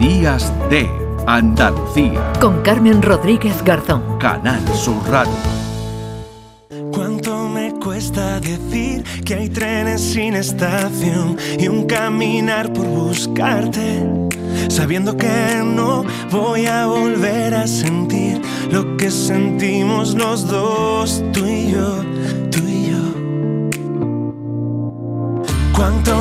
Días de Andalucía. Con Carmen Rodríguez Garzón. Canal Sur Radio. ¿Cuánto me cuesta decir que hay trenes sin estación y un caminar por buscarte? Sabiendo que no voy a volver a sentir lo que sentimos los dos, tú y yo ¿Cuánto me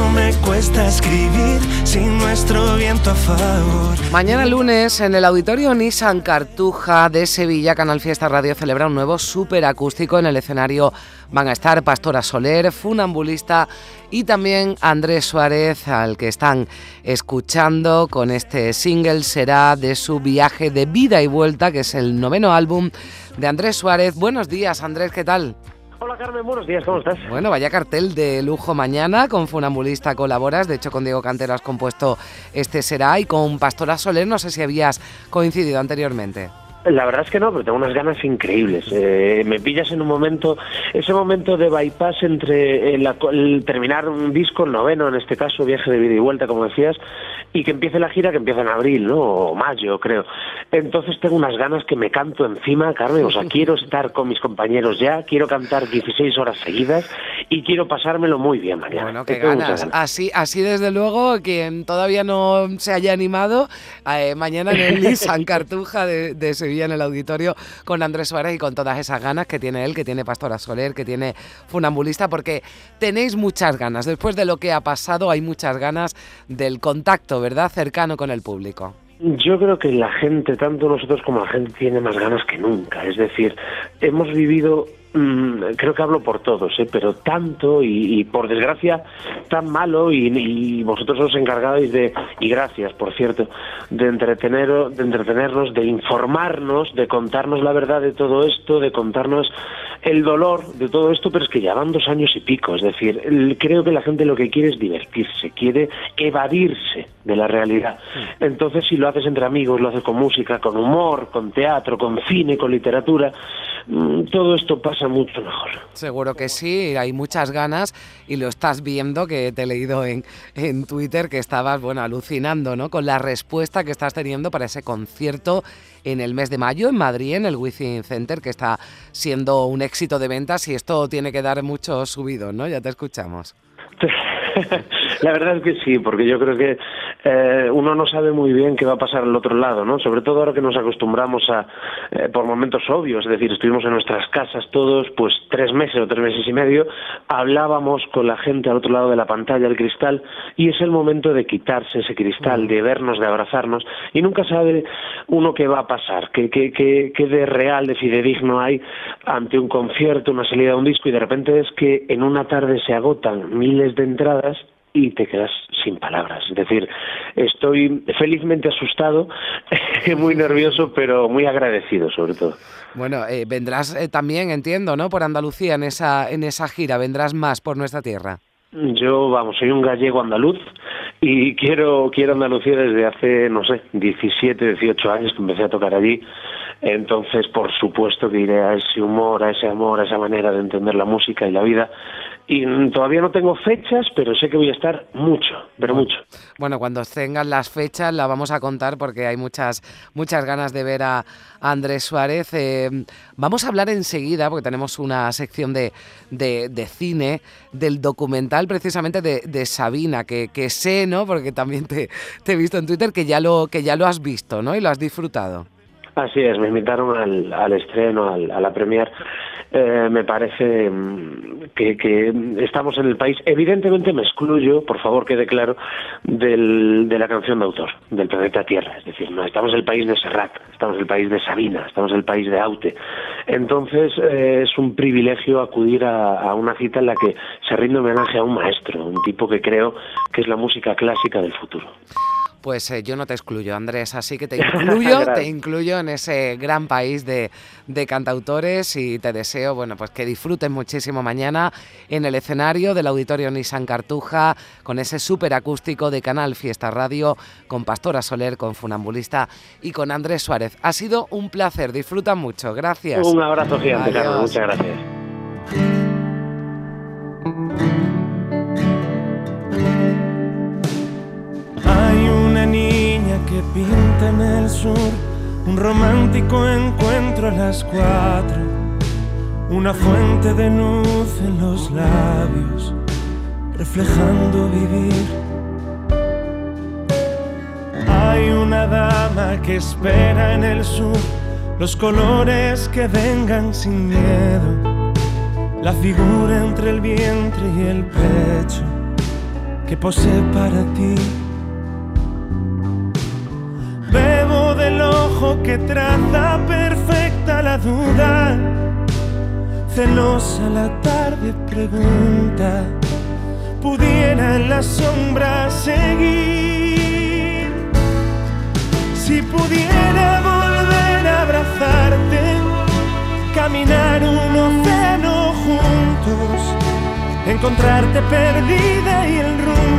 cuesta escribir sin nuestro viento a favor? Mañana lunes en el auditorio Nissan Cartuja de Sevilla, Canal Fiesta Radio celebra un nuevo superacústico. En el escenario van a estar Pastora Soler, Funambulista y también Andrés Suárez, al que están escuchando con este single será de su viaje de vida y vuelta, que es el noveno álbum de Andrés Suárez. Buenos días, Andrés, ¿qué tal? Hola Carmen, buenos días, ¿cómo estás? Bueno, vaya cartel de lujo mañana, con Funambulista colaboras, de hecho con Diego Cantero has compuesto Este Será y con Pastora Soler, no sé si habías coincidido anteriormente. La verdad es que no, pero tengo unas ganas increíbles. Eh, me pillas en un momento, ese momento de bypass entre el, terminar un disco, el noveno en este caso, viaje de vida y vuelta, como decías, y que empiece la gira que empieza en abril, ¿no? O mayo, creo. Entonces tengo unas ganas que me canto encima, Carmen. O sea, quiero estar con mis compañeros ya, quiero cantar 16 horas seguidas y quiero pasármelo muy bien mañana. Bueno, qué ganas. Así, así desde luego, quien todavía no se haya animado, eh, mañana en el Nissan Cartuja de, de Sevilla en el auditorio con Andrés Suárez y con todas esas ganas que tiene él, que tiene Pastora Soler, que tiene Funambulista, porque tenéis muchas ganas. Después de lo que ha pasado, hay muchas ganas del contacto, ¿verdad? Cercano con el público. Yo creo que la gente, tanto nosotros como la gente, tiene más ganas que nunca. Es decir, hemos vivido creo que hablo por todos, ¿eh? pero tanto y, por desgracia tan malo y, vosotros os encargáis de, y gracias por cierto, de, entretener, de entretenernos, de informarnos, de contarnos la verdad de todo esto, de contarnos el dolor de todo esto, pero es que ya van dos años y pico, es decir, creo que la gente lo que quiere es divertirse, quiere evadirse de la realidad. Entonces, si lo haces entre amigos, lo haces con música, con humor, con teatro, con cine, con literatura, mm, todo esto pasa mucho mejor. Seguro que sí, hay muchas ganas y lo estás viendo, que te he leído en, en Twitter que estabas, bueno, alucinando, ¿no? Con la respuesta que estás teniendo para ese concierto en el mes de mayo en Madrid, en el Within Center, que está siendo un éxito de ventas y esto tiene que dar mucho subido, ¿no? Ya te escuchamos. La verdad es que sí, porque yo creo que eh, uno no sabe muy bien qué va a pasar al otro lado, ¿no? Sobre todo ahora que nos acostumbramos a, eh, por momentos obvios, es decir, estuvimos en nuestras casas todos, pues tres meses o tres meses y medio, hablábamos con la gente al otro lado de la pantalla, el cristal, y es el momento de quitarse ese cristal, de vernos, de abrazarnos, y nunca sabe uno qué va a pasar, qué, qué, qué, qué de real, de fidedigno hay ante un concierto, una salida de un disco, y de repente es que en una tarde se agotan miles de entradas y te quedas sin palabras. Es decir, estoy felizmente asustado, muy nervioso, pero muy agradecido sobre todo. Bueno, eh, vendrás eh, también, entiendo, ¿no? Por Andalucía en esa, en esa gira, vendrás más por nuestra tierra. Yo, vamos, soy un gallego andaluz y quiero, quiero Andalucía desde hace, no sé, 17, 18 años que empecé a tocar allí. Entonces, por supuesto que iré a ese humor, a ese amor, a esa manera de entender la música y la vida y todavía no tengo fechas, pero sé que voy a estar mucho, pero mucho. Bueno, cuando tengan las fechas la vamos a contar porque hay muchas muchas ganas de ver a Andrés Suárez. Eh, vamos a hablar enseguida, porque tenemos una sección de, de, cine, del documental precisamente de, Sabina, que, que, sé, ¿no? Porque también te, te, he visto en Twitter que ya lo, que ya lo has visto, ¿no? Y lo has disfrutado. Así es, me invitaron al, al estreno, al, a la premier eh, me parece mm, que, estamos en el país. Evidentemente me excluyo, por favor quede claro, del, de la canción de autor, del planeta Tierra. Es decir, no estamos en el país de Serrat, estamos en el país de Sabina, estamos en el país de Aute. Entonces eh, es un privilegio acudir a, a una cita en la que se rinde homenaje a un maestro, un tipo que creo que es la música clásica del futuro pues eh, yo no te excluyo, Andrés, así que te incluyo, te incluyo en ese gran país de, cantautores y te deseo, bueno, pues que disfrutes muchísimo mañana en el escenario del Auditorio Nissan Cartuja con ese súper acústico de Canal Fiesta Radio con Pastora Soler, con Funambulista y con Andrés Suárez. Ha sido un placer, disfruta mucho, gracias. Un abrazo gigante, Carlos, muchas gracias. Pinta en el sur, un romántico encuentro a las cuatro, una fuente de luz en los labios, reflejando vivir. Hay una dama que espera en el sur los colores que vengan sin miedo, la figura entre el vientre y el pecho que posee para ti. Que traza perfecta la duda, celosa la tarde pregunta, pudiera en la sombra seguir, si pudiera volver a abrazarte, caminar un océano juntos encontrarte perdida y el rumbo